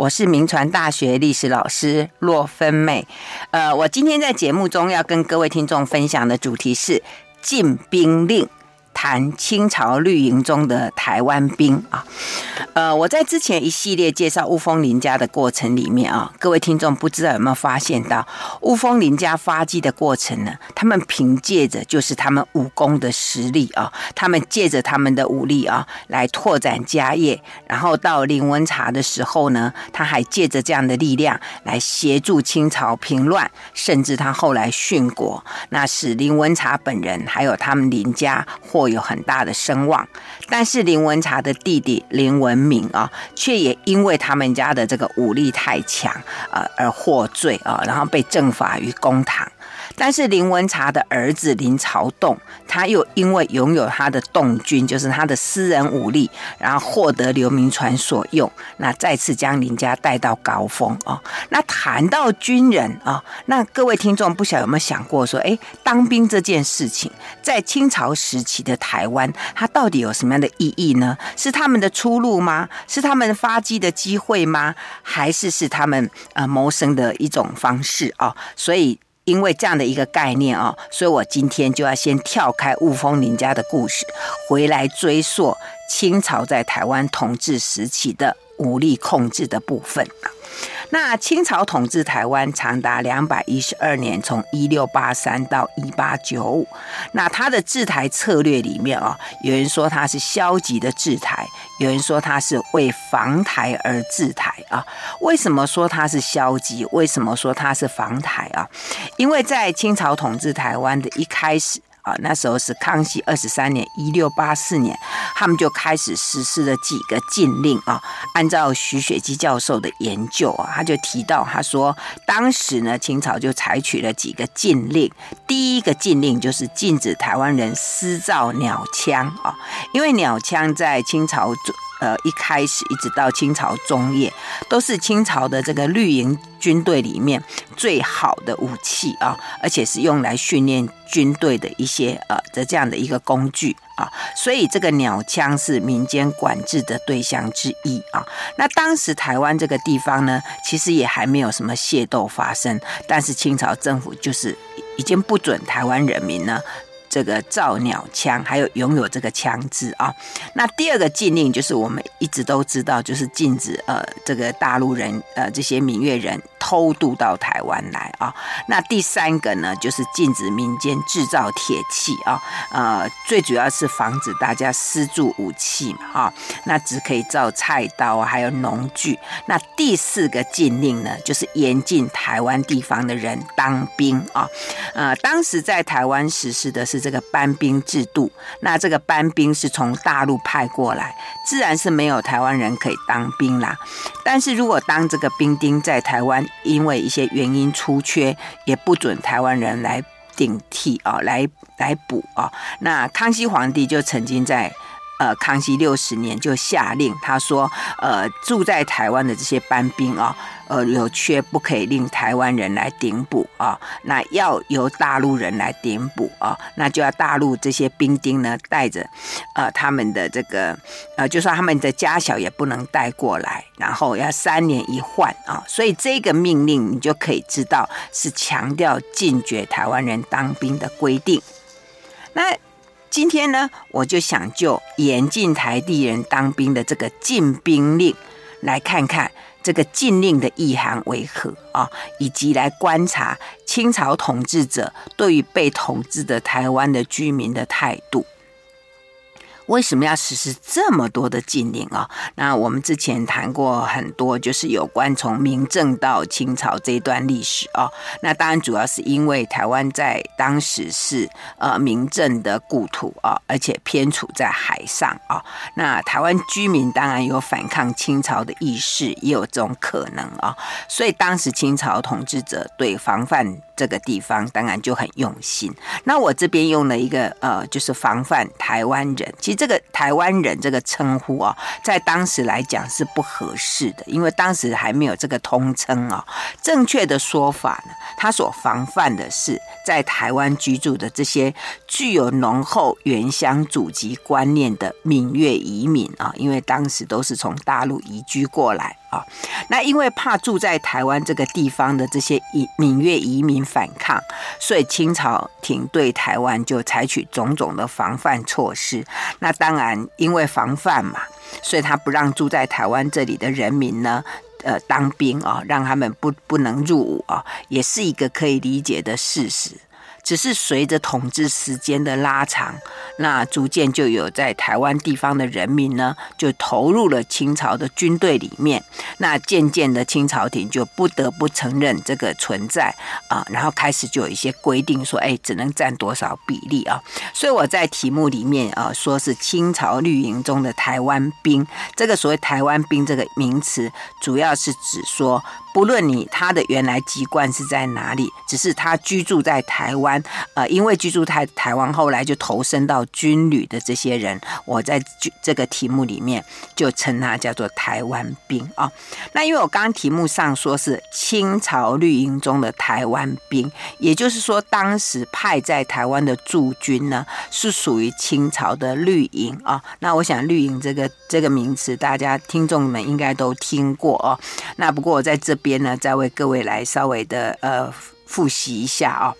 我是明传大学历史老师洛芬美。呃，我今天在节目中要跟各位听众分享的主题是禁兵令。谈清朝绿营中的台湾兵啊，呃，我在之前一系列介绍雾峰林家的过程里面啊，各位听众不知道有没有发现到雾峰林家发迹的过程呢？他们凭借着就是他们武功的实力啊，他们借着他们的武力啊来拓展家业，然后到林文茶的时候呢，他还借着这样的力量来协助清朝平乱，甚至他后来殉国，那使林文茶本人还有他们林家获有很大的声望，但是林文茶的弟弟林文明啊，却也因为他们家的这个武力太强，呃，而获罪啊，然后被正法于公堂。但是林文茶的儿子林朝栋，他又因为拥有他的栋军，就是他的私人武力，然后获得刘铭传所用，那再次将林家带到高峰啊。那谈到军人啊，那各位听众不晓得有没有想过说，哎，当兵这件事情，在清朝时期的台湾，它到底有什么样的意义呢？是他们的出路吗？是他们发迹的机会吗？还是是他们呃谋生的一种方式啊？所以。因为这样的一个概念啊，所以我今天就要先跳开雾峰林家的故事，回来追溯清朝在台湾统治时期的武力控制的部分。那清朝统治台湾长达两百一十二年，从一六八三到一八九五。那他的治台策略里面啊，有人说他是消极的治台，有人说他是为防台而治台啊。为什么说他是消极？为什么说他是防台啊？因为在清朝统治台湾的一开始。啊，那时候是康熙二十三年，一六八四年，他们就开始实施了几个禁令啊。按照徐雪姬教授的研究啊，他就提到，他说当时呢，清朝就采取了几个禁令。第一个禁令就是禁止台湾人私造鸟枪啊，因为鸟枪在清朝呃，一开始一直到清朝中叶，都是清朝的这个绿营军队里面最好的武器啊，而且是用来训练军队的一些呃的这样的一个工具啊，所以这个鸟枪是民间管制的对象之一啊。那当时台湾这个地方呢，其实也还没有什么械斗发生，但是清朝政府就是已经不准台湾人民呢。这个造鸟枪，还有拥有这个枪支啊。那第二个禁令就是我们一直都知道，就是禁止呃这个大陆人呃这些闽越人偷渡到台湾来啊。那第三个呢，就是禁止民间制造铁器啊。呃，最主要是防止大家私铸武器嘛啊。那只可以造菜刀啊，还有农具。那第四个禁令呢，就是严禁台湾地方的人当兵啊。呃，当时在台湾实施的是。这个班兵制度，那这个班兵是从大陆派过来，自然是没有台湾人可以当兵啦。但是如果当这个兵丁在台湾因为一些原因出缺，也不准台湾人来顶替啊，来来补啊。那康熙皇帝就曾经在。呃，康熙六十年就下令，他说，呃，住在台湾的这些班兵啊，呃，有缺不可以令台湾人来顶补啊，那要由大陆人来顶补啊，那就要大陆这些兵丁呢带着，呃，他们的这个，呃，就说他们的家小也不能带过来，然后要三年一换啊，所以这个命令你就可以知道是强调禁绝台湾人当兵的规定，那。今天呢，我就想就严禁台地人当兵的这个禁兵令，来看看这个禁令的意涵为何啊，以及来观察清朝统治者对于被统治的台湾的居民的态度。为什么要实施这么多的禁令啊？那我们之前谈过很多，就是有关从明政到清朝这一段历史啊。那当然主要是因为台湾在当时是呃明政的故土啊，而且偏处在海上啊。那台湾居民当然有反抗清朝的意识，也有这种可能啊。所以当时清朝统治者对防范这个地方当然就很用心。那我这边用了一个呃，就是防范台湾人。其实这个台湾人这个称呼啊，在当时来讲是不合适的，因为当时还没有这个通称啊。正确的说法呢，他所防范的是在台湾居住的这些具有浓厚原乡祖籍观念的闽越移民啊，因为当时都是从大陆移居过来。啊。那因为怕住在台湾这个地方的这些移闽越移民反抗，所以清朝廷对台湾就采取种种的防范措施。那当然，因为防范嘛，所以他不让住在台湾这里的人民呢，呃，当兵啊，让他们不不能入伍啊，也是一个可以理解的事实。只是随着统治时间的拉长，那逐渐就有在台湾地方的人民呢，就投入了清朝的军队里面。那渐渐的，清朝廷就不得不承认这个存在啊，然后开始就有一些规定说，哎，只能占多少比例啊。所以我在题目里面啊，说是清朝绿营中的台湾兵。这个所谓台湾兵这个名词，主要是指说。不论你他的原来籍贯是在哪里，只是他居住在台湾，呃，因为居住在台湾，后来就投身到军旅的这些人，我在这个题目里面就称他叫做台湾兵啊、那因为我刚刚题目上说是清朝绿营中的台湾兵，也就是说当时派在台湾的驻军呢是属于清朝的绿营啊、那我想绿营这个这个名词，大家听众们应该都听过哦。那不过我在这。边呢，再为各位来稍微的呃复习一下啊、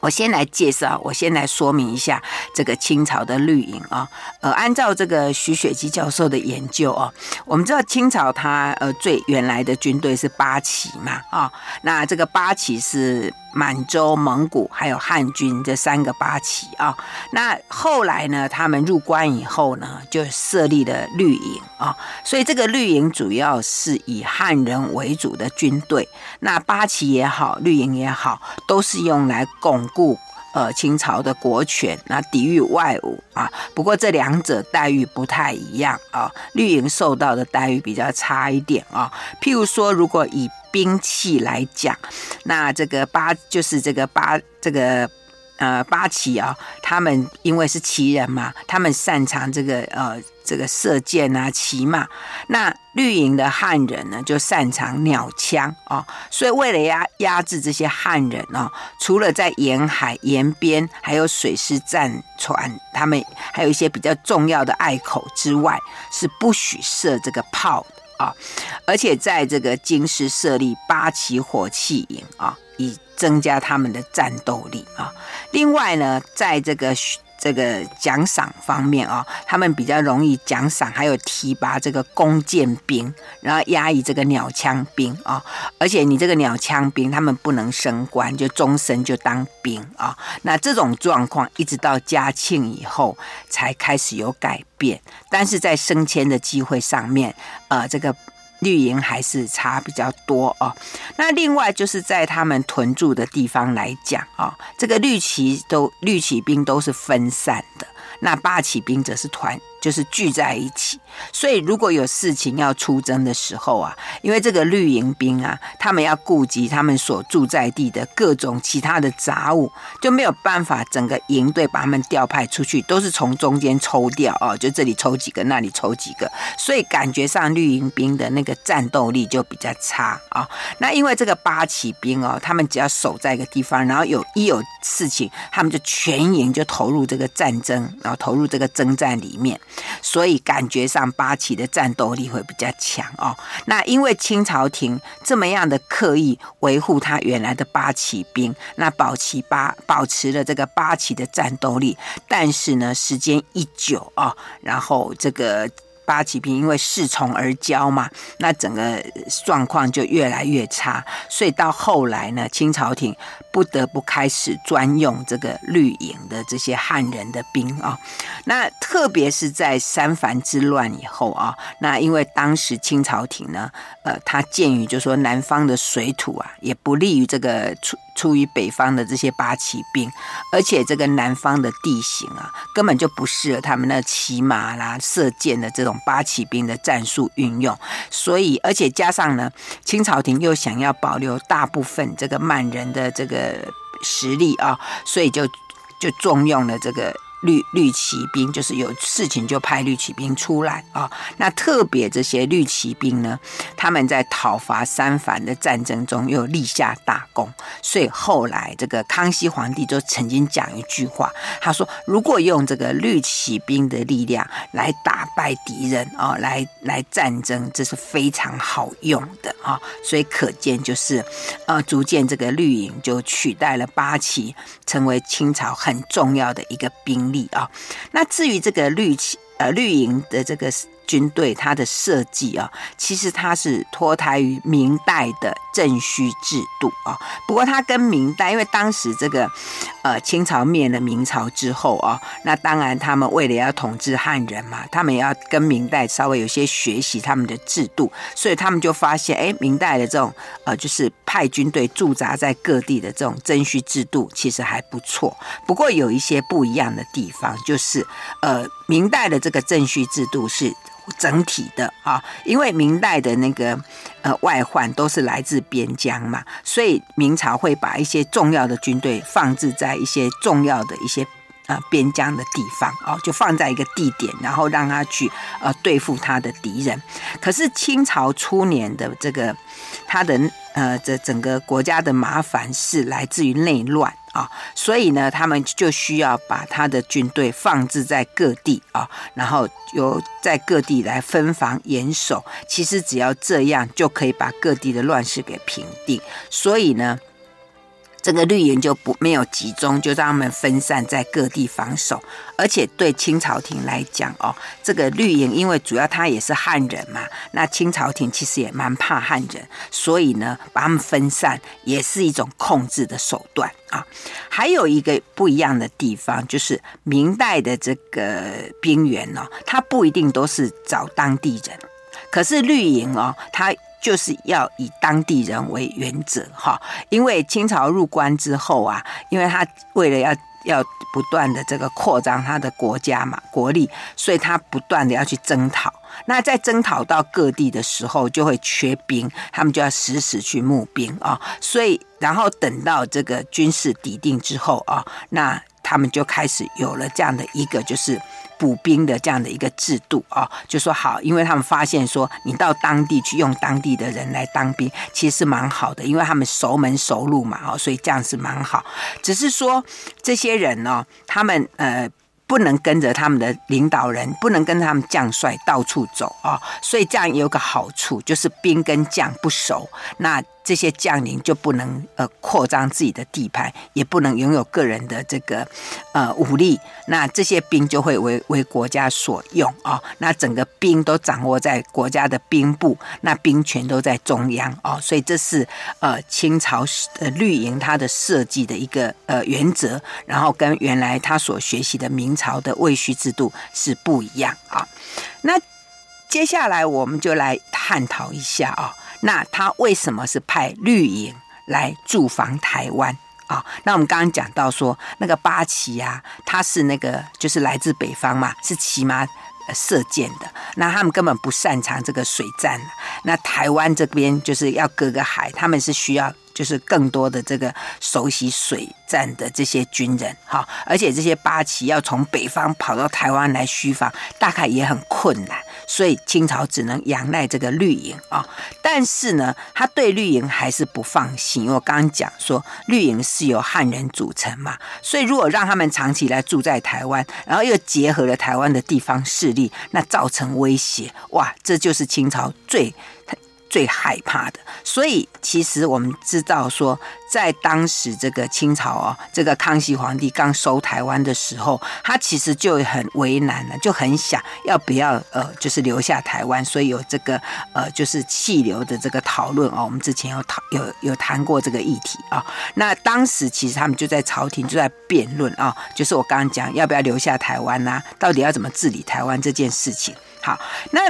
我先来介绍，我先来说明一下这个清朝的绿营啊。呃，按照这个徐雪姬教授的研究啊，我们知道清朝它呃最原来的军队是八旗嘛啊，那这个八旗是。满洲、蒙古还有汉军这三个八旗啊，那后来呢，他们入关以后呢，就设立了绿营啊，所以这个绿营主要是以汉人为主的军队。那八旗也好，绿营也好，都是用来供固呃清朝的国权，那抵御外侮啊。不过这两者待遇不太一样啊，绿营受到的待遇比较差一点啊。譬如说，如果以兵器来讲，那这个八就是这个八这个呃八旗啊，他们因为是旗人嘛，他们擅长这个呃这个射箭啊、骑马。那绿营的汉人呢，就擅长鸟枪啊、哦。所以为了压压制这些汉人啊、除了在沿海沿边还有水师战船，他们还有一些比较重要的隘口之外，是不许射这个炮的。啊，而且在这个京师设立八旗火器营啊，以增加他们的战斗力啊。另外呢，在这个这个奖赏方面啊，他们比较容易奖赏，还有提拔这个弓箭兵，然后压抑这个鸟枪兵啊。而且你这个鸟枪兵，他们不能升官，就终身就当兵啊。那这种状况一直到嘉庆以后才开始有改变，但是在升迁的机会上面，呃，这个。绿营还是差比较多哦。那另外就是在他们屯住的地方来讲啊，这个绿旗都绿旗兵都是分散的，那八旗兵则是团。就是聚在一起，所以如果有事情要出征的时候啊，因为这个绿营兵啊，他们要顾及他们所住在地的各种其他的杂物，就没有办法整个营队把他们调派出去，都是从中间抽调哦，就这里抽几个，那里抽几个，所以感觉上绿营兵的那个战斗力就比较差啊、那因为这个八旗兵哦，他们只要守在一个地方，然后有一有事情，他们就全营就投入这个战争，然后投入这个征战里面。所以感觉上八旗的战斗力会比较强哦。那因为清朝廷这么样的刻意维护他原来的八旗兵，那保持八保持了这个八旗的战斗力，但是呢，时间一久啊、然后这个。八旗兵因为恃宠而骄嘛，那整个状况就越来越差，所以到后来呢，清朝廷不得不开始专用这个绿营的这些汉人的兵啊。那特别是在三藩之乱以后啊，那因为当时清朝廷呢，呃，他鉴于就说南方的水土啊，也不利于这个出出于北方的这些八旗兵，而且这个南方的地形啊，根本就不适合他们那骑马啦、射箭的这种。八旗兵的战术运用，所以而且加上呢，清朝廷又想要保留大部分这个满人的这个呃实力啊，所以就就重用了这个绿绿骑兵，就是有事情就派绿骑兵出来啊。那特别这些绿骑兵呢，他们在讨伐三藩的战争中又立下大功，所以后来这个康熙皇帝就曾经讲一句话，他说：“如果用这个绿骑兵的力量来打败敌人啊，来来战争，这是非常好用的啊。”所以可见就是，呃，逐渐这个绿营就取代了八旗，成为清朝很重要的一个兵力啊。那至于这个绿旗，呃，绿营的这个。军队它的设计啊，其实它是脱胎于明代的正虚制度啊。不过它跟明代，因为当时这个呃清朝灭了明朝之后啊，那当然他们为了要统治汉人嘛，他们也要跟明代稍微有些学习他们的制度，所以他们就发现，哎，明代的这种呃就是派军队驻扎在各地的这种正虚制度其实还不错。不过有一些不一样的地方，就是呃明代的这个正序制度是。整体的啊，因为明代的那个呃外患都是来自边疆嘛，所以明朝会把一些重要的军队放置在一些重要的一些呃边疆的地方哦，就放在一个地点，然后让他去呃对付他的敌人。可是清朝初年的这个他的呃这整个国家的麻烦是来自于内乱。啊，所以呢，他们就需要把他的军队放置在各地啊，然后由在各地来分防严守。其实只要这样，就可以把各地的乱世给平定。所以呢。这个绿营就不没有集中，就让他们分散在各地防守。而且对清朝廷来讲，哦，这个绿营因为主要他也是汉人嘛，那清朝廷其实也蛮怕汉人，所以呢，把他们分散也是一种控制的手段啊。还有一个不一样的地方，就是明代的这个兵员哦，他不一定都是找当地人，可是绿营哦，他。就是要以当地人为原则哈，因为清朝入关之后啊，因为他为了要要不断的这个扩张他的国家嘛，国力，所以他不断的要去征讨。那在征讨到各地的时候，就会缺兵，他们就要时时去募兵啊。所以，然后等到这个军事底定之后啊，那他们就开始有了这样的一个就是。补兵的这样的一个制度啊，就说好，因为他们发现说，你到当地去用当地的人来当兵，其实是蛮好的，因为他们熟门熟路嘛，哦，所以这样是蛮好。只是说这些人呢，他们呃。不能跟着他们的领导人，不能跟他们将帅到处走啊、所以这样也有个好处，就是兵跟将不熟，那这些将领就不能呃扩张自己的地盘，也不能拥有个人的这个呃武力，那这些兵就会为为国家所用啊、那整个兵都掌握在国家的兵部，那兵权都在中央哦，所以这是呃清朝呃绿营它的设计的一个呃原则，然后跟原来他所学习的明朝的戊戌制度是不一样啊。那接下来我们就来探讨一下啊。那他为什么是派绿营来驻防台湾啊？那我们刚刚讲到说，那个八旗啊，他是那个就是来自北方嘛，是骑马射箭的。那他们根本不擅长这个水战。那台湾这边就是要隔个海，他们是需要。就是更多的这个熟悉水战的这些军人，哈，而且这些八旗要从北方跑到台湾来虚防，大概也很困难，所以清朝只能仰赖这个绿营啊。但是呢，他对绿营还是不放心，因为我刚刚讲说绿营是由汉人组成嘛，所以如果让他们长期来住在台湾，然后又结合了台湾的地方势力，那造成威胁，哇，这就是清朝最。最害怕的，所以其实我们知道说，在当时这个清朝哦，这个康熙皇帝刚收台湾的时候，他其实就很为难了，就很想要不要呃，就是留下台湾，所以有这个呃，就是弃留的这个讨论哦。我们之前有讨有有谈过这个议题啊。那当时其实他们就在朝廷就在辩论啊，就是我刚刚讲要不要留下台湾呐，到底要怎么治理台湾这件事情。好，那。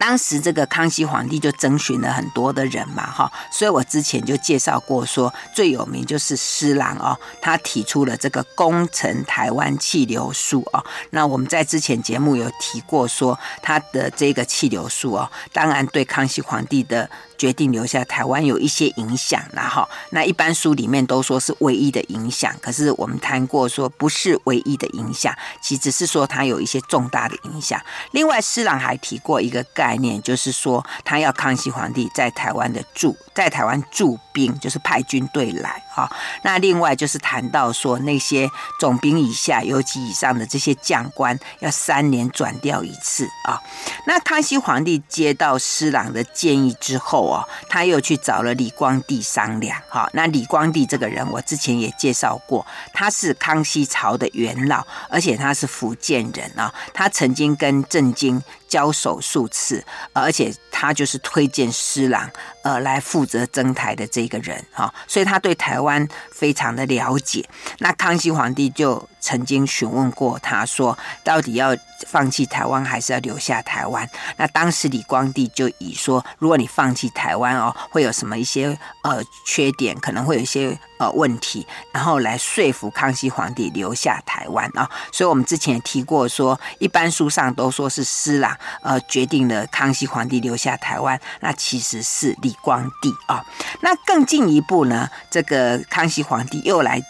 当时这个康熙皇帝就征询了很多的人嘛，哈，所以我之前就介绍过说，最有名就是施琅哦，他提出了这个攻城台湾气流术哦。那我们在之前节目有提过说，他的这个气流术哦，当然对康熙皇帝的。决定留下台湾有一些影响，然后那一般书里面都说是唯一的影响，可是我们谈过说不是唯一的影响，其实是说它有一些重大的影响。另外，施琅还提过一个概念，就是说他要康熙皇帝在台湾的驻在台湾驻兵，就是派军队来哈。那另外就是谈到说那些总兵以下有级以上的这些将官要三年转调一次啊。那康熙皇帝接到施琅的建议之后。他又去找了李光地商量。哈，那李光地这个人，我之前也介绍过，他是康熙朝的元老，而且他是福建人啊。他曾经跟郑经交手数次，而且他就是推荐施琅呃来负责征台的这个人哈，所以他对台湾非常的了解。那康熙皇帝就曾经询问过他说，到底要放弃台湾还是要留下台湾？那当时李光地就以说，如果你放弃台湾哦，会有什么一些呃缺点，可能会有一些呃问题，然后来说服康熙皇帝留下台湾啊。所以我们之前提过说，一般书上都说是施琅呃决定了康熙皇帝留下台湾，那其实是李光地啊。那更进一步呢，这个康熙皇帝又来。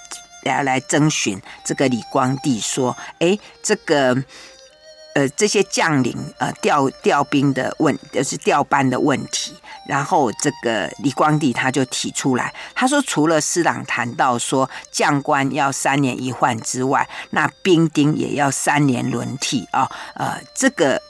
来来征询这个李光地说：“哎，这个呃这些将领呃调调兵的问，就是调班的问题。然后这个李光地他就提出来，他说除了师长谈到说将官要三年一换之外，那兵丁也要三年轮替啊、哦。呃，这个。”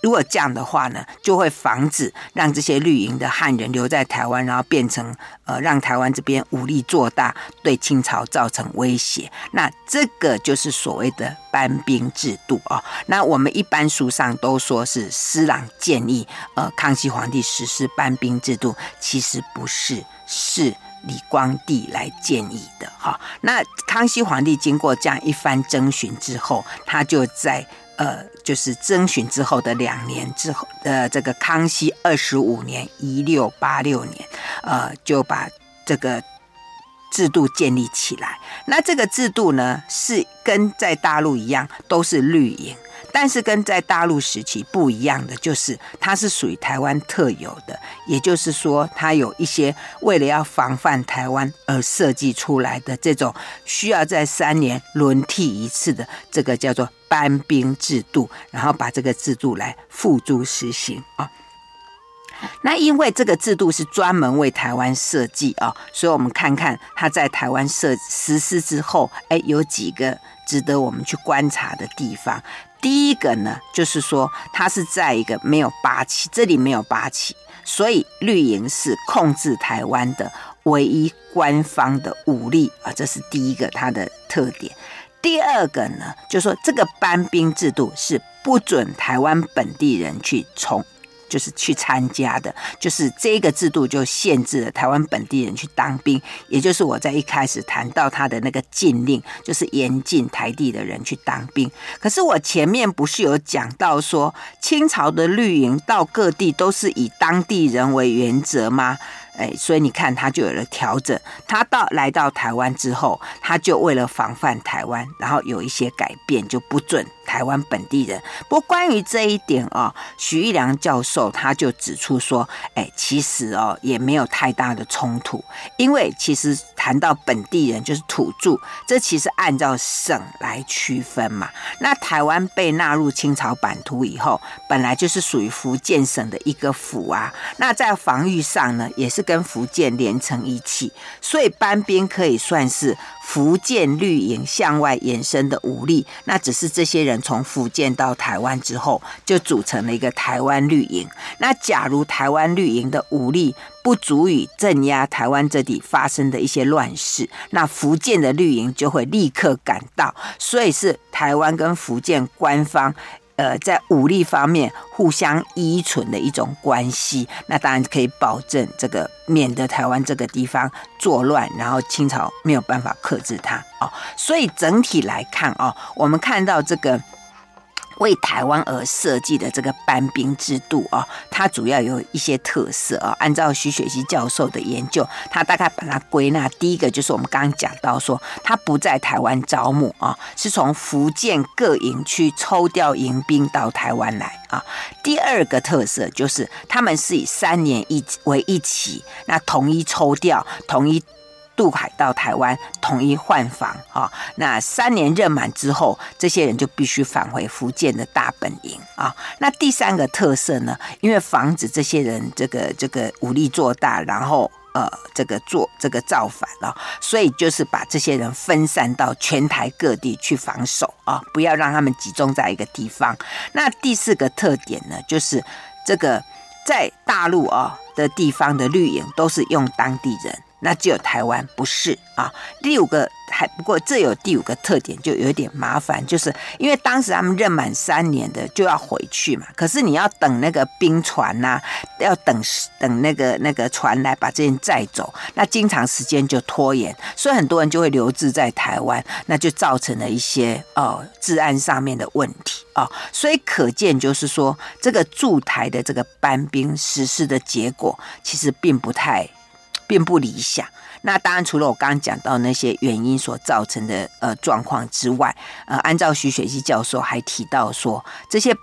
如果这样的话呢，就会防止让这些绿营的汉人留在台湾，然后变成呃让台湾这边武力做大，对清朝造成威胁。那这个就是所谓的班兵制度哦。那我们一般书上都说是施琅建议呃康熙皇帝实施班兵制度，其实不是，是李光地来建议的哈、那康熙皇帝经过这样一番征询之后，他就在。呃，就是征询之后的两年之后，呃，这个康熙二十五年一六八六年，呃，就把这个制度建立起来。那这个制度呢，是跟在大陆一样，都是绿营。但是跟在大陆时期不一样的，就是它是属于台湾特有的，也就是说，它有一些为了要防范台湾而设计出来的这种需要在三年轮替一次的这个叫做班兵制度，然后把这个制度来付诸实行啊。那因为这个制度是专门为台湾设计啊，所以我们看看它在台湾设实施之后，哎，有几个值得我们去观察的地方。第一个呢，就是说它是在一个没有八旗，这里没有八旗，所以绿营是控制台湾的唯一官方的武力啊，这是第一个它的特点。第二个呢，就是说这个搬兵制度是不准台湾本地人去从。就是去参加的，就是这个制度就限制了台湾本地人去当兵，也就是我在一开始谈到他的那个禁令，就是严禁台地的人去当兵。可是我前面不是有讲到说，清朝的绿营到各地都是以当地人为原则吗？哎，所以你看，他就有了调整。他到来到台湾之后，他就为了防范台湾，然后有一些改变，就不准台湾本地人。不过关于这一点哦，许玉良教授他就指出说，哎，其实哦也没有太大的冲突，因为其实谈到本地人就是土著，这其实按照省来区分嘛。那台湾被纳入清朝版图以后，本来就是属于福建省的一个府啊。那在防御上呢，也是。跟福建连成一气，所以班兵可以算是福建绿营向外延伸的武力。那只是这些人从福建到台湾之后，就组成了一个台湾绿营。那假如台湾绿营的武力不足以镇压台湾这里发生的一些乱事，那福建的绿营就会立刻赶到。所以是台湾跟福建官方。呃，在武力方面互相依存的一种关系，那当然可以保证这个免得台湾这个地方作乱，然后清朝没有办法克制它哦。所以整体来看哦，我们看到这个为台湾而设计的这个班兵制度啊，它主要有一些特色啊。按照徐雪溪教授的研究，他大概把它归纳，第一个就是我们刚刚讲到说，他不在台湾招募啊，是从福建各营区抽调营兵到台湾来啊。第二个特色就是他们是以三年一为一期，那统一抽调，统一。渡海到台湾，统一换防啊。那三年任满之后，这些人就必须返回福建的大本营啊。那第三个特色呢，因为防止这些人这个这个武力做大，然后呃这个做这个造反啊，所以就是把这些人分散到全台各地去防守啊，不要让他们集中在一个地方。那第四个特点呢，就是这个在大陆啊的地方的绿营都是用当地人。那只有台湾不是啊。第五个还不过，这有第五个特点，就有点麻烦，就是因为当时他们任满三年的就要回去嘛，可是你要等那个兵船呐、要等等那个那个船来把这些人载走，那经常时间就拖延，所以很多人就会留滞在台湾，那就造成了一些哦治安上面的问题、哦，所以可见就是说，这个驻台的这个班兵实施的结果，其实并不太。并不理想。那当然，除了我刚刚讲到那些原因所造成的呃状况之外，呃，按照徐雪溪教授还提到说，这些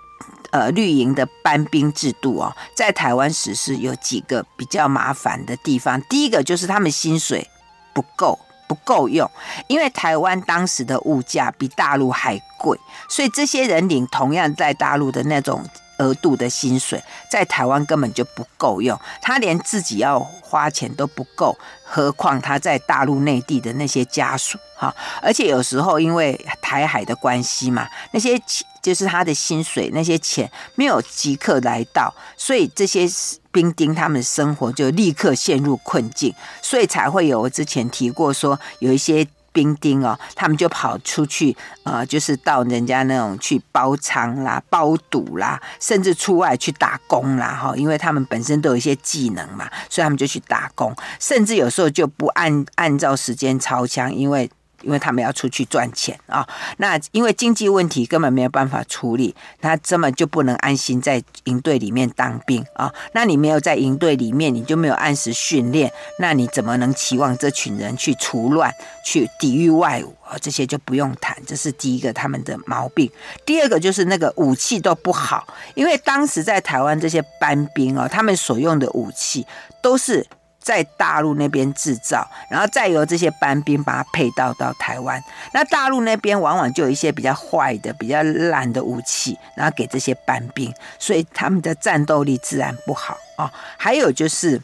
呃绿营的班兵制度哦，在台湾实施有几个比较麻烦的地方。第一个就是他们薪水不够，不够用，因为台湾当时的物价比大陆还贵，所以这些人领同样在大陆的那种。额度的薪水在台湾根本就不够用，他连自己要花钱都不够，何况他在大陆内地的那些家属哈，而且有时候因为台海的关系嘛，那些就是他的薪水那些钱没有即刻来到，所以这些兵丁他们生活就立刻陷入困境，所以才会有我之前提过说有一些。兵丁哦，他们就跑出去，呃，就是到人家那种去包仓啦、包赌啦，甚至出外去打工啦，哈，因为他们本身都有一些技能嘛，所以他们就去打工，甚至有时候就不按按照时间操枪，因为。因为他们要出去赚钱啊，那因为经济问题根本没有办法处理，他根本就不能安心在营队里面当兵啊。那你没有在营队里面，你就没有按时训练，那你怎么能期望这群人去除乱、去抵御外侮啊？这些就不用谈，这是第一个他们的毛病。第二个就是那个武器都不好，因为当时在台湾这些班兵啊，他们所用的武器都是。在大陆那边制造，然后再由这些班兵把它配到到台湾。那大陆那边往往就有一些比较坏的、比较烂的武器，然后给这些班兵，所以他们的战斗力自然不好啊。还有就是，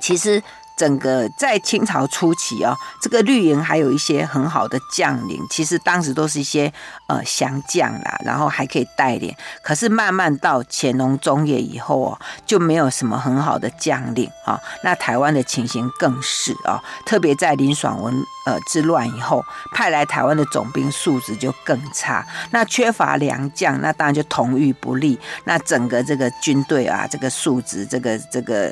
其实。整个在清朝初期哦，这个绿营还有一些很好的将领，其实当时都是一些呃降将啦，然后还可以带领。可是慢慢到乾隆中叶以后哦，就没有什么很好的将领啊。那台湾的情形更是啊，特别在林爽文呃之乱以后，派来台湾的总兵素质就更差。那缺乏良将，那当然就统御不利。那整个这个军队啊，这个素质，这个这个。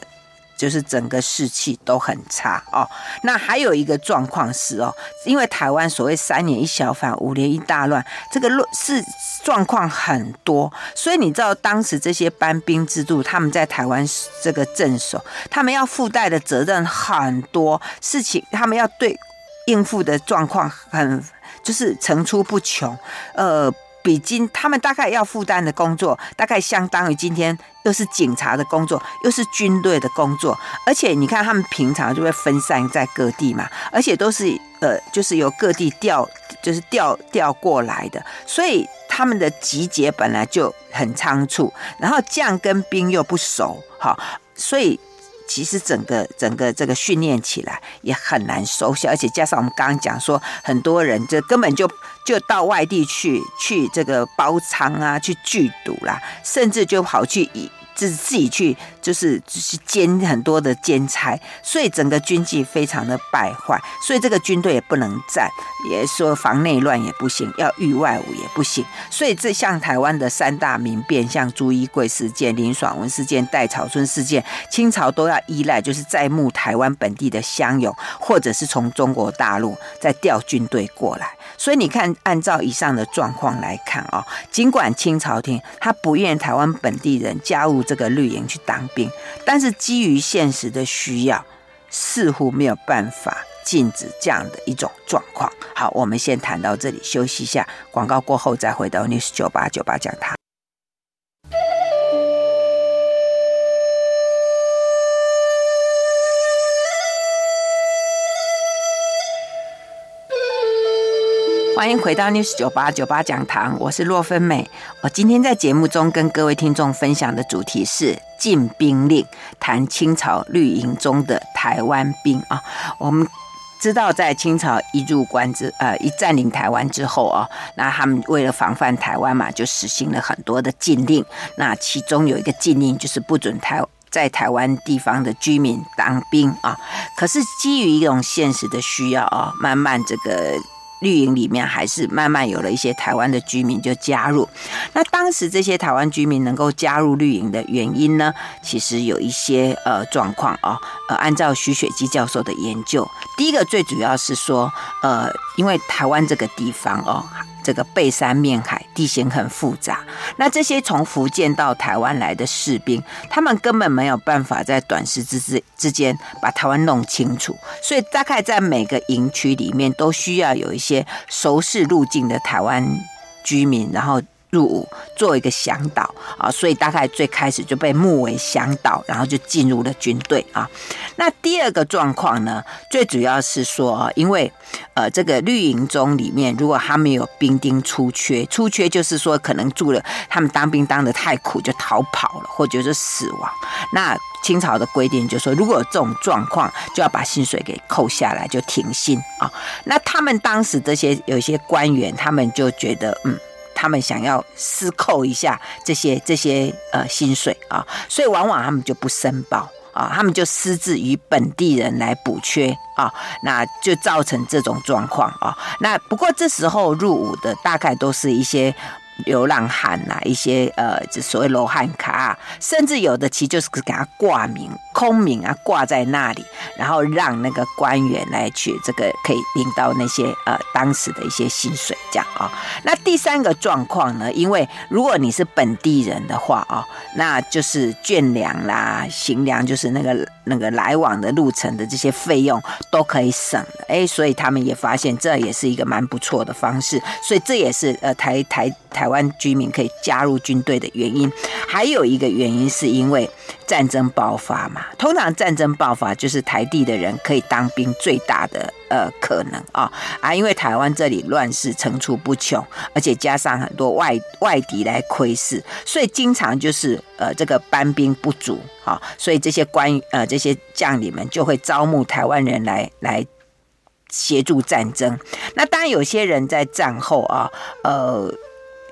就是整个士气都很差哦。那还有一个状况是哦，因为台湾所谓三年一小反，五年一大乱，这个乱是状况很多，所以你知道当时这些班兵制度，他们在台湾这个镇守，他们要附带的责任很多，事情他们要对应付的状况很就是层出不穷，呃。比今他们大概要负担的工作，大概相当于今天又是警察的工作，又是军队的工作，而且你看他们平常就会分散在各地嘛，而且都是呃，就是由各地调，就是调调过来的，所以他们的集结本来就很仓促，然后将跟兵又不熟，好，所以。其实整个整个这个训练起来也很难收效，而且加上我们刚刚讲说，很多人就根本就就到外地去去这个包仓啊，去聚赌啦，甚至就跑去以自自己去就是就是兼很多的兼差，所以整个军纪非常的败坏，所以这个军队也不能战，也说防内乱也不行，要御外侮也不行，所以这像台湾的三大民变，像朱一贵事件、林爽文事件、戴草村事件，清朝都要依赖就是在募台湾本地的乡勇，或者是从中国大陆再调军队过来。所以你看，按照以上的状况来看啊、哦，尽管清朝廷他不愿台湾本地人加入这个绿营去当病，但是基于现实的需要，似乎没有办法禁止这样的一种状况。好，我们先谈到这里，休息一下，广告过后再回到 News 九八九八讲堂。欢迎回到 News 九八九八讲堂，我是洛芬美。我今天在节目中跟各位听众分享的主题是禁兵令，谈清朝绿营中的台湾兵啊。我们知道，在清朝一入关之呃一占领台湾之后啊，那他们为了防范台湾嘛，就实行了很多的禁令。那其中有一个禁令就是不准台在台湾地方的居民当兵啊。可是基于一种现实的需要啊，慢慢这个。绿营里面还是慢慢有了一些台湾的居民就加入。那当时这些台湾居民能够加入绿营的原因呢？其实有一些呃状况哦。呃，按照徐雪姬教授的研究，第一个最主要是说，呃，因为台湾这个地方哦。这个背山面海，地形很复杂。那这些从福建到台湾来的士兵，他们根本没有办法在短时之之之间把台湾弄清楚，所以大概在每个营区里面都需要有一些熟识路径的台湾居民，然后。入伍做一个向导啊，所以大概最开始就被募为向导，然后就进入了军队啊。那第二个状况呢，最主要是说，因为呃，这个绿营中里面，如果他们有兵丁出缺，出缺就是说可能住了，他们当兵当得太苦，就逃跑了，或者是死亡。那清朝的规定就是说，如果有这种状况，就要把薪水给扣下来，就停薪啊。那他们当时这些有一些官员，他们就觉得嗯。他们想要私扣一下这些这些呃薪水啊，所以往往他们就不申报啊，他们就私自于本地人来补缺啊，那就造成这种状况啊。那不过这时候入伍的大概都是一些。流浪汉呐、啊，一些呃，就所谓罗汉卡啊，甚至有的其实就是给他挂名、空名啊，挂在那里，然后让那个官员来去这个可以领到那些呃当时的一些薪水这样啊、那第三个状况呢，因为如果你是本地人的话啊、哦，那就是绢粮啦、行粮，就是那个那个来往的路程的这些费用都可以省了。哎，所以他们也发现这也是一个蛮不错的方式，所以这也是呃台台台。湾居民可以加入军队的原因，还有一个原因是因为战争爆发嘛。通常战争爆发就是台地的人可以当兵最大的呃可能啊啊，因为台湾这里乱世层出不穷，而且加上很多外外敌来窥视，所以经常就是呃这个班兵不足啊，所以这些官呃这些将领们就会招募台湾人来来协助战争。那当然有些人在战后啊呃。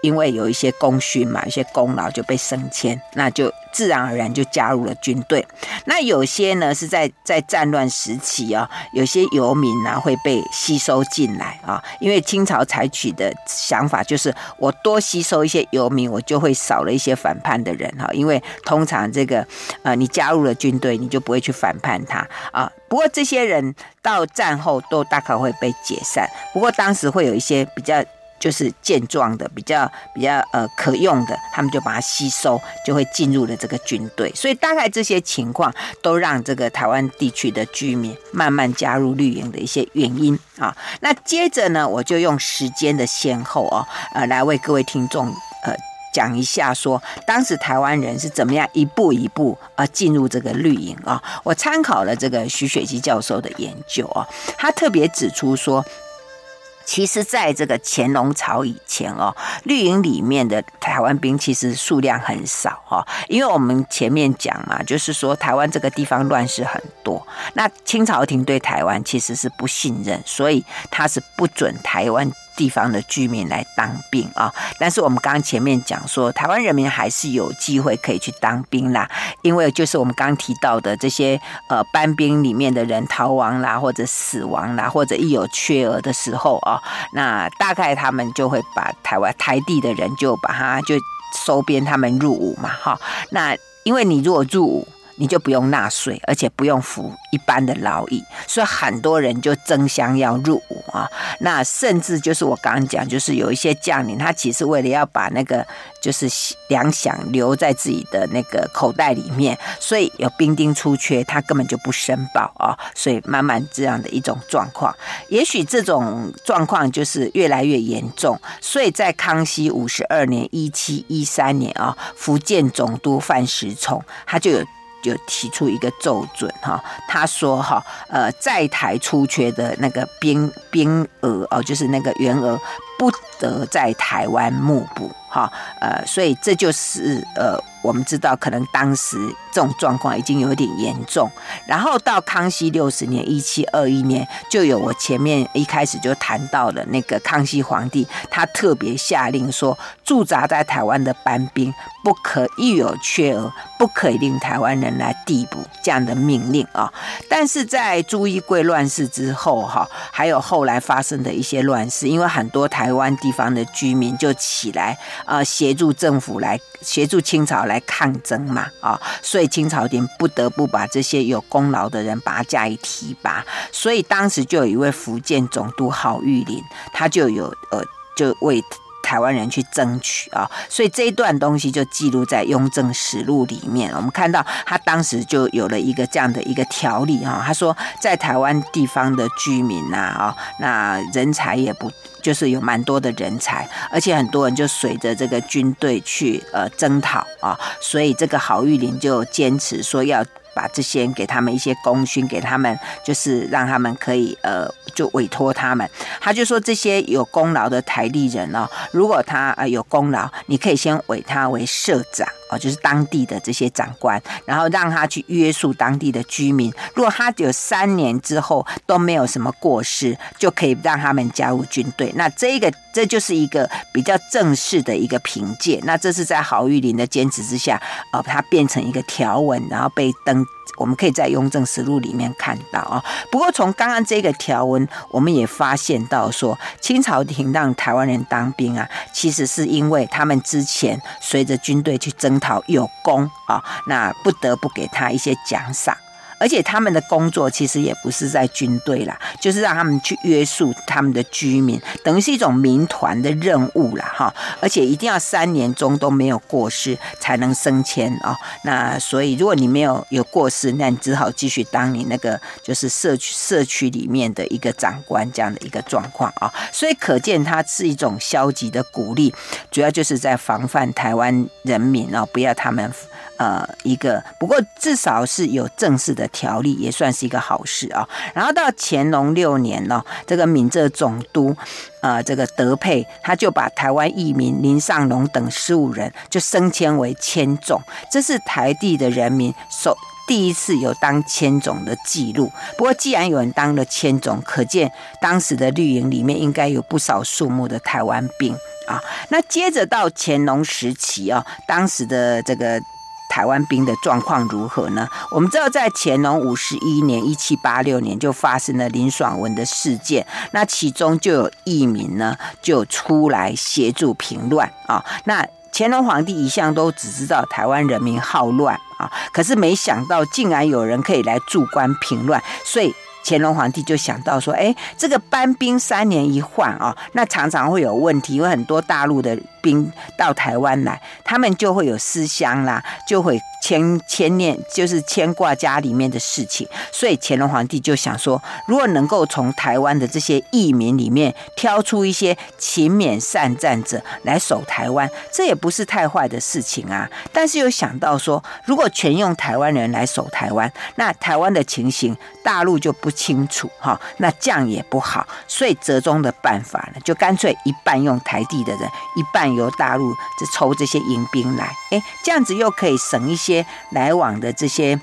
因为有一些功勋嘛，一些功劳就被升迁，那就自然而然就加入了军队。那有些呢是在在战乱时期啊，有些游民呢会被吸收进来啊。因为清朝采取的想法就是，我多吸收一些游民，我就会少了一些反叛的人哈。因为通常这个呃，你加入了军队，你就不会去反叛他啊。不过这些人到战后都大概会被解散。不过当时会有一些比较。就是健壮的，比较比较呃可用的，他们就把它吸收，就会进入了这个军队。所以大概这些情况都让这个台湾地区的居民慢慢加入绿营的一些原因啊。那接着呢，我就用时间的先后哦，呃，来为各位听众呃讲一下说，说当时台湾人是怎么样一步一步啊进入这个绿营啊。我参考了这个徐雪姬教授的研究啊，他特别指出说。其实，在这个乾隆朝以前哦，绿营里面的台湾兵其实数量很少哦，因为我们前面讲嘛，就是说台湾这个地方乱世很多，那清朝廷对台湾其实是不信任，所以他是不准台湾地方的居民来当兵啊。但是我们刚前面讲说，台湾人民还是有机会可以去当兵啦，因为就是我们刚刚提到的这些呃班兵里面的人逃亡啦，或者死亡啦，或者一有缺额的时候啊，那大概他们就会把台湾台地的人就把他就收编他们入伍嘛，哈。那因为你如果入伍，你就不用纳税，而且不用服一般的劳役，所以很多人就争相要入伍啊。那甚至就是我刚刚讲，就是有一些将领，他其实为了要把那个就是粮饷留在自己的那个口袋里面，所以有兵丁出缺，他根本就不申报啊。所以慢慢这样的一种状况，也许这种状况就是越来越严重。所以在康熙五十二年（一七一三年）啊，福建总督范时聪他就有。就提出一个奏准哈，他说哈，呃，在台出缺的那个兵兵额哦，就是那个员额，不得在台湾募补哈，呃，所以这就是呃。我们知道，可能当时这种状况已经有点严重。然后到康熙六十年（一七二一年），就有我前面一开始就谈到的那个康熙皇帝，他特别下令说，驻扎在台湾的班兵不可一有缺额，不可以令台湾人来递补这样的命令啊。但是在朱一贵乱世之后，哈，还有后来发生的一些乱世，因为很多台湾地方的居民就起来啊，协助政府来协助清朝来。抗争嘛，啊，所以清朝廷不得不把这些有功劳的人把他加以提拔，所以当时就有一位福建总督郝玉林，他就有呃，就为台湾人去争取啊，所以这一段东西就记录在《雍正实录》里面。我们看到他当时就有了一个这样的一个条例啊，他说在台湾地方的居民呐啊，那人才也不。就是有蛮多的人才，而且很多人就随着这个军队去呃征讨啊，所以这个郝玉林就坚持说要把这些给他们一些功勋，给他们就是让他们可以呃就委托他们。他就说这些有功劳的台地人哦，如果他呃有功劳，你可以先委他为社长。哦，就是当地的这些长官，然后让他去约束当地的居民。如果他有三年之后都没有什么过失，就可以让他们加入军队。那这个这就是一个比较正式的一个凭借。那这是在郝玉林的坚持之下，呃，他变成一个条文，然后被登。我们可以在《雍正实录》里面看到啊。不过从刚刚这个条文，我们也发现到说，清朝廷让台湾人当兵啊，其实是因为他们之前随着军队去征讨有功啊，那不得不给他一些奖赏。而且他们的工作其实也不是在军队啦，就是让他们去约束他们的居民，等于是一种民团的任务啦，哈。而且一定要三年中都没有过失才能升迁啊。那所以如果你没有有过失，那你只好继续当你那个就是社区社区里面的一个长官这样的一个状况啊。所以可见它是一种消极的鼓励，主要就是在防范台湾人民啊，不要他们。呃，一个不过至少是有正式的条例，也算是一个好事啊。然后到乾隆六年呢，这个闽浙总督，呃，这个德佩他就把台湾义民林尚龙等十五人就升迁为千总，这是台地的人民首第一次有当千总的记录。不过既然有人当了千总，可见当时的绿营里面应该有不少数目的台湾兵啊。那接着到乾隆时期啊，当时的这个。台湾兵的状况如何呢？我们知道，在乾隆五十一年（一七八六年）就发生了林爽文的事件，那其中就有一名呢，就出来协助平乱啊。那乾隆皇帝一向都只知道台湾人民好乱啊，可是没想到竟然有人可以来驻官平乱，所以。乾隆皇帝就想到说：“哎，这个搬兵三年一换啊，那常常会有问题，因为很多大陆的兵到台湾来，他们就会有思乡啦，就会。”牵牵念就是牵挂家里面的事情，所以乾隆皇帝就想说，如果能够从台湾的这些义民里面挑出一些勤勉善战者来守台湾，这也不是太坏的事情啊。但是又想到说，如果全用台湾人来守台湾，那台湾的情形大陆就不清楚哈，那这样也不好。所以折中的办法呢，就干脆一半用台地的人，一半由大陆就抽这些迎兵来，哎，这样子又可以省一些。来往的这些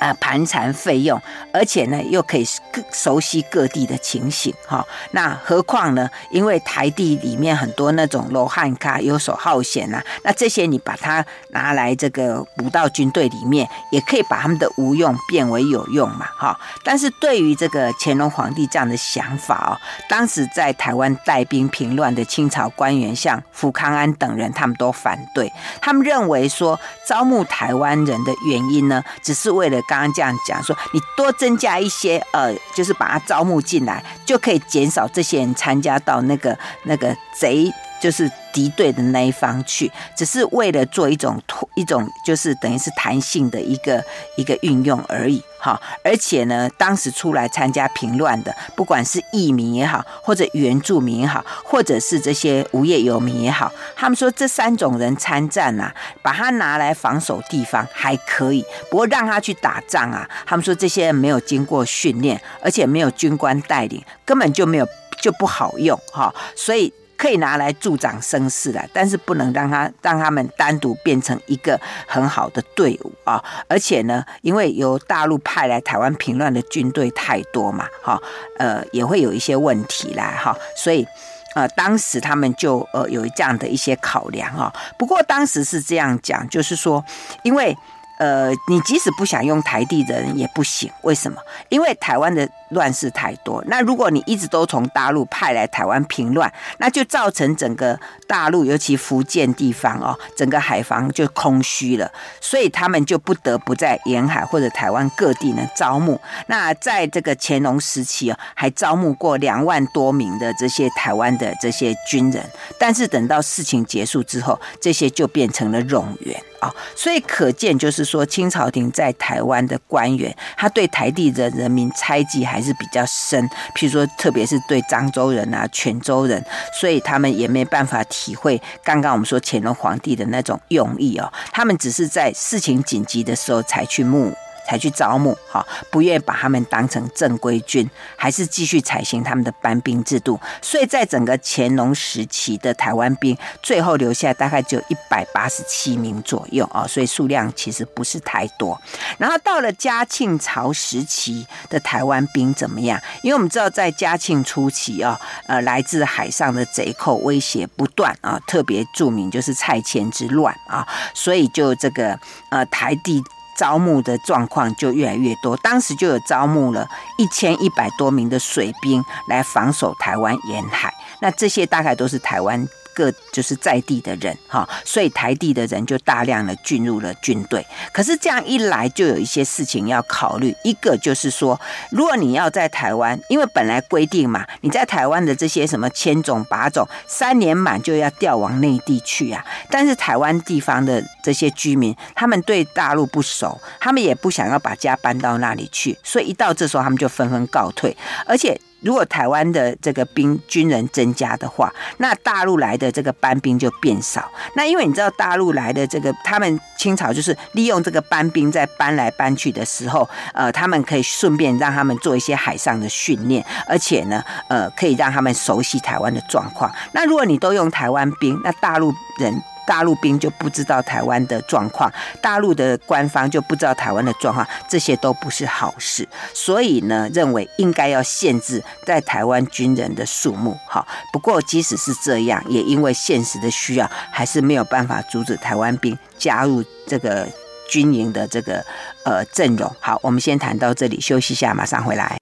啊，盘缠费用，而且呢，又可以各熟悉各地的情形，哈。那何况呢？因为台地里面很多那种罗汉咖、游手好闲呐，那这些你把它拿来这个补到军队里面，也可以把他们的无用变为有用嘛，哈。但是对于这个乾隆皇帝这样的想法哦，当时在台湾带兵平乱的清朝官员，像福康安等人，他们都反对，他们认为说招募台湾人的原因呢，只是为了。刚刚这样讲说，你多增加一些，呃，就是把他招募进来，就可以减少这些人参加到那个那个贼。就是敌对的那一方去，只是为了做一种一种，就是等于是弹性的一个一个运用而已，哈。而且呢，当时出来参加平乱的，不管是义民也好，或者原住民也好，或者是这些无业游民也好，他们说这三种人参战啊，把他拿来防守地方还可以，不过让他去打仗啊，他们说这些人没有经过训练，而且没有军官带领，根本就没有就不好用，哈。所以。可以拿来助长声势了，但是不能让他让他们单独变成一个很好的队伍啊！而且呢，因为由大陆派来台湾平乱的军队太多嘛，哈，呃，也会有一些问题啦，哈，所以呃，当时他们就呃有这样的一些考量啊。不过当时是这样讲，就是说，因为呃，你即使不想用台地人也不行，为什么？因为台湾的。乱世太多，那如果你一直都从大陆派来台湾平乱，那就造成整个大陆，尤其福建地方哦，整个海防就空虚了，所以他们就不得不在沿海或者台湾各地呢招募。那在这个乾隆时期哦，还招募过两万多名的这些台湾的这些军人，但是等到事情结束之后，这些就变成了冗员啊，所以可见就是说，清朝廷在台湾的官员，他对台地的人民猜忌还。是比较深，譬如说，特别是对漳州人啊、泉州人，所以他们也没办法体会刚刚我们说乾隆皇帝的那种用意哦。他们只是在事情紧急的时候才去募。才去招募，哈，不愿意把他们当成正规军，还是继续采行他们的班兵制度。所以在整个乾隆时期的台湾兵，最后留下大概只有一百八十七名左右啊，所以数量其实不是太多。然后到了嘉庆朝时期的台湾兵怎么样？因为我们知道在嘉庆初期啊，呃，来自海上的贼寇威胁不断啊，特别著名就是蔡牵之乱啊，所以就这个呃台地。招募的状况就越来越多，当时就有招募了一千一百多名的水兵来防守台湾沿海，那这些大概都是台湾。各就是在地的人哈，所以台地的人就大量的进入了军队。可是这样一来，就有一些事情要考虑。一个就是说，如果你要在台湾，因为本来规定嘛，你在台湾的这些什么千种把种，三年满就要调往内地去啊。但是台湾地方的这些居民，他们对大陆不熟，他们也不想要把家搬到那里去，所以一到这时候，他们就纷纷告退，而且。如果台湾的这个兵军人增加的话，那大陆来的这个班兵就变少。那因为你知道大陆来的这个，他们清朝就是利用这个班兵在搬来搬去的时候，呃，他们可以顺便让他们做一些海上的训练，而且呢，呃，可以让他们熟悉台湾的状况。那如果你都用台湾兵，那大陆人。大陆兵就不知道台湾的状况，大陆的官方就不知道台湾的状况，这些都不是好事。所以呢，认为应该要限制在台湾军人的数目。好，不过即使是这样，也因为现实的需要，还是没有办法阻止台湾兵加入这个军营的这个呃阵容。好，我们先谈到这里，休息一下，马上回来。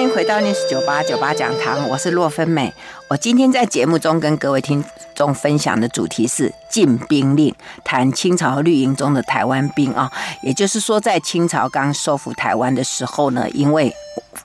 欢迎回到 News 九八九八讲堂，我是洛芬美。我今天在节目中跟各位听众分享的主题是禁兵令，谈清朝绿营中的台湾兵啊。也就是说，在清朝刚收复台湾的时候呢，因为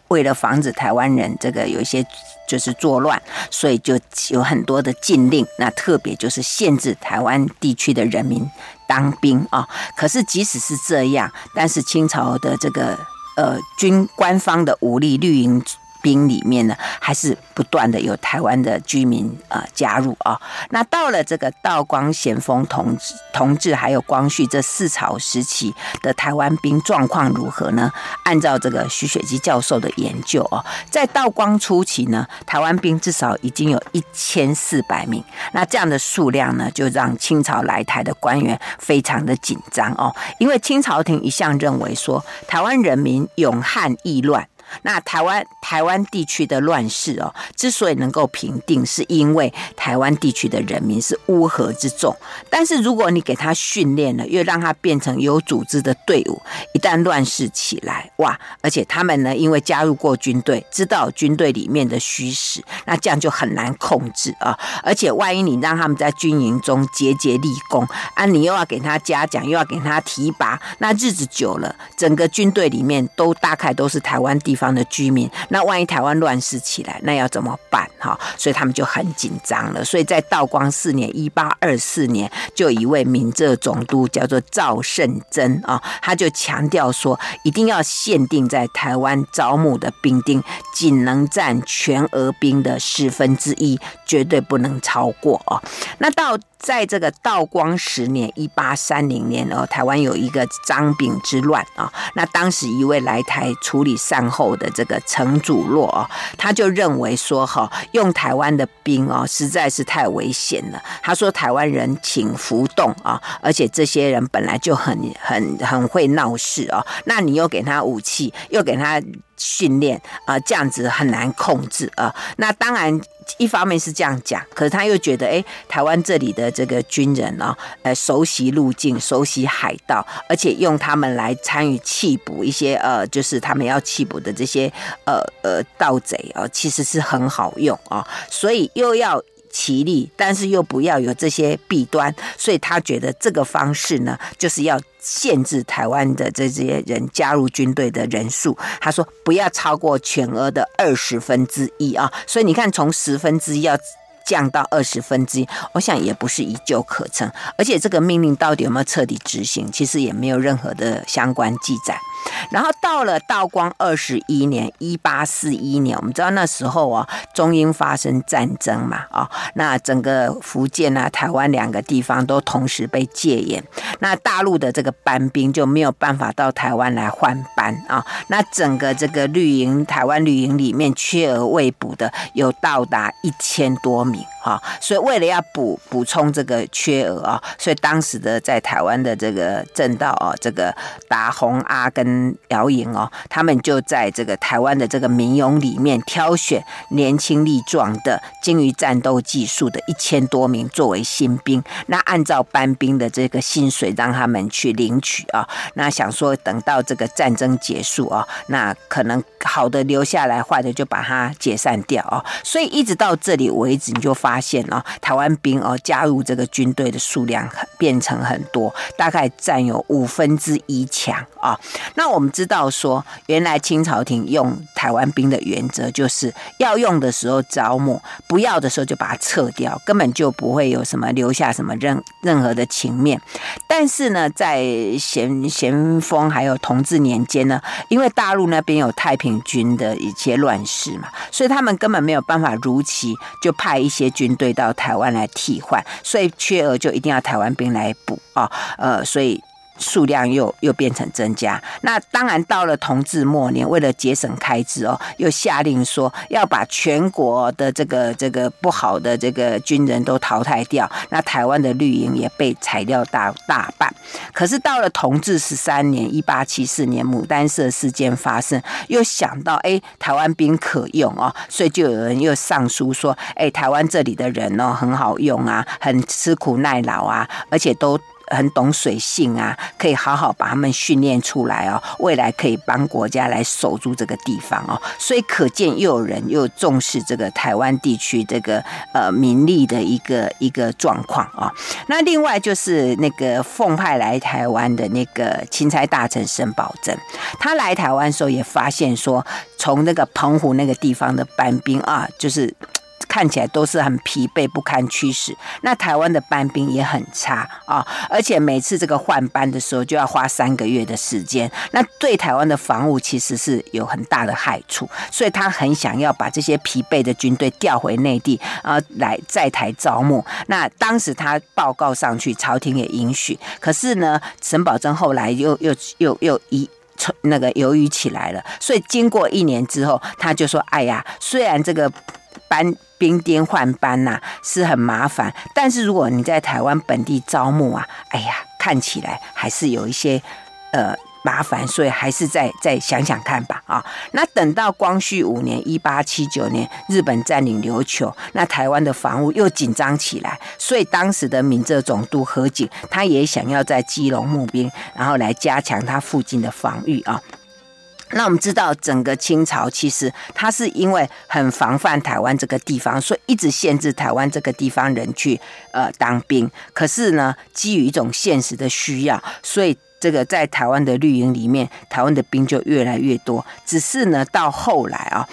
为了防止台湾人这个有一些就是作乱，所以就有很多的禁令。那特别就是限制台湾地区的人民当兵啊。可是即使是这样，但是清朝的这个。呃，军官方的武力绿营兵里面呢，还是不断的有台湾的居民呃加入啊。那到了这个道光、咸丰同治、同治还有光绪这四朝时期的台湾兵状况如何呢？按照这个徐雪姬教授的研究哦，在道光初期呢，台湾兵至少已经有一千四百名。那这样的数量呢，就让清朝来台的官员非常的紧张哦，因为清朝廷一向认为说，台湾人民勇悍易乱。那台湾台湾地区的乱世哦，之所以能够平定，是因为台湾地区的人民是乌合之众。但是如果你给他训练了，又让他变成有组织的队伍，一旦乱世起来，哇！而且他们呢，因为加入过军队，知道军队里面的虚实，那这样就很难控制啊。而且万一你让他们在军营中节节立功啊，你又要给他嘉奖，又要给他提拔，那日子久了，整个军队里面都大概都是台湾地方的居民，那万一台湾乱世起来，那要怎么办？哈，所以他们就很紧张了。所以在道光四年（一八二四年），就一位闽浙总督叫做赵胜珍啊，他就强调说，一定要限定在台湾招募的兵丁，仅能占全额兵的十分之一，绝对不能超过哦。那到在这个道光十年（一八三零年）哦，台湾有一个张炳之乱啊。那当时一位来台处理善后的这个程祖洛哦，他就认为说哈，用台湾的兵哦，实在是太危险了。他说台湾人请浮动啊，而且这些人本来就很很很会闹事哦。那你又给他武器，又给他训练啊，这样子很难控制啊。那当然。一方面是这样讲，可是他又觉得，哎，台湾这里的这个军人呢，呃，熟悉路径，熟悉海道，而且用他们来参与缉捕一些呃，就是他们要缉捕的这些呃呃盗贼啊，其实是很好用啊，所以又要。其利，但是又不要有这些弊端，所以他觉得这个方式呢，就是要限制台湾的这些人加入军队的人数。他说不要超过全额的二十分之一啊，所以你看从十分之一要。降到二十分之一，我想也不是一旧可成。而且这个命令到底有没有彻底执行，其实也没有任何的相关记载。然后到了道光二十一年（一八四一年），我们知道那时候啊，中英发生战争嘛，啊，那整个福建啊、台湾两个地方都同时被戒严，那大陆的这个班兵就没有办法到台湾来换班啊，那整个这个绿营台湾绿营里面缺额未补的有到达一千多名。啊，所以为了要补补充这个缺额啊，所以当时的在台湾的这个政道啊，这个达洪阿跟姚莹哦，他们就在这个台湾的这个民勇里面挑选年轻力壮的、精于战斗技术的一千多名作为新兵，那按照班兵的这个薪水让他们去领取啊，那想说等到这个战争结束啊，那可能好的留下来，坏的就把它解散掉啊，所以一直到这里为止，你就发现哦，台湾兵哦加入这个军队的数量变成很多，大概占有五分之一强啊。那我我们知道说，原来清朝廷用台湾兵的原则就是要用的时候招募，不要的时候就把它撤掉，根本就不会有什么留下什么任任何的情面。但是呢，在咸咸丰还有同治年间呢，因为大陆那边有太平军的一些乱事嘛，所以他们根本没有办法如期就派一些军队到台湾来替换，所以缺额就一定要台湾兵来补啊，呃，所以。数量又又变成增加，那当然到了同治末年，为了节省开支哦，又下令说要把全国的这个这个不好的这个军人都淘汰掉，那台湾的绿营也被裁掉大大半。可是到了同治十三年（一八七四年），牡丹社事件发生，又想到哎，台湾兵可用哦，所以就有人又上书说，哎，台湾这里的人哦很好用啊，很吃苦耐劳啊，而且都。很懂水性啊，可以好好把他们训练出来哦，未来可以帮国家来守住这个地方哦，所以可见又有人又重视这个台湾地区这个呃民力的一个一个状况啊。那另外就是那个奉派来台湾的那个钦差大臣沈葆桢，他来台湾的时候也发现说，从那个澎湖那个地方的班兵啊，就是。看起来都是很疲惫不堪驱使。那台湾的班兵也很差啊，而且每次这个换班的时候就要花三个月的时间，那对台湾的防务其实是有很大的害处，所以他很想要把这些疲惫的军队调回内地啊，来在台招募。那当时他报告上去，朝廷也允许，可是呢，沈葆桢后来又又又又一。那个犹豫起来了，所以经过一年之后，他就说：“哎呀，虽然这个班兵颠换班呐、是很麻烦，但是如果你在台湾本地招募啊，哎呀，看起来还是有一些呃。”麻烦，所以还是再再想想看吧啊！那等到光绪五年（一八七九年），日本占领琉球，那台湾的防务又紧张起来，所以当时的闽浙总督何景，他也想要在基隆募兵，然后来加强他附近的防御啊。那我们知道，整个清朝其实他是因为很防范台湾这个地方，所以一直限制台湾这个地方人去呃当兵。可是呢，基于一种现实的需要，所以。这个在台湾的绿营里面，台湾的兵就越来越多。只是呢，到后来啊，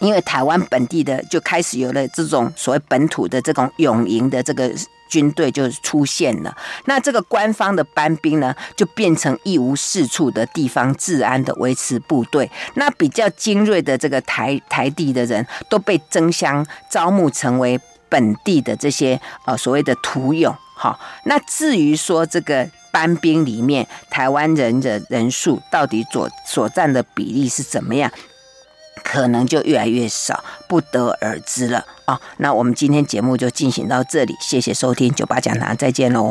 因为台湾本地的就开始有了这种所谓本土的这种勇营的这个军队就出现了。那这个官方的班兵呢，就变成一无是处的地方治安的维持部队。那比较精锐的这个台台地的人都被争相招募成为本地的这些呃所谓的土勇。好，那至于说这个。班兵里面，台湾人的人数到底所所占的比例是怎么样？可能就越来越少，不得而知了啊、哦！那我们今天节目就进行到这里，谢谢收听酒吧讲堂，再见喽。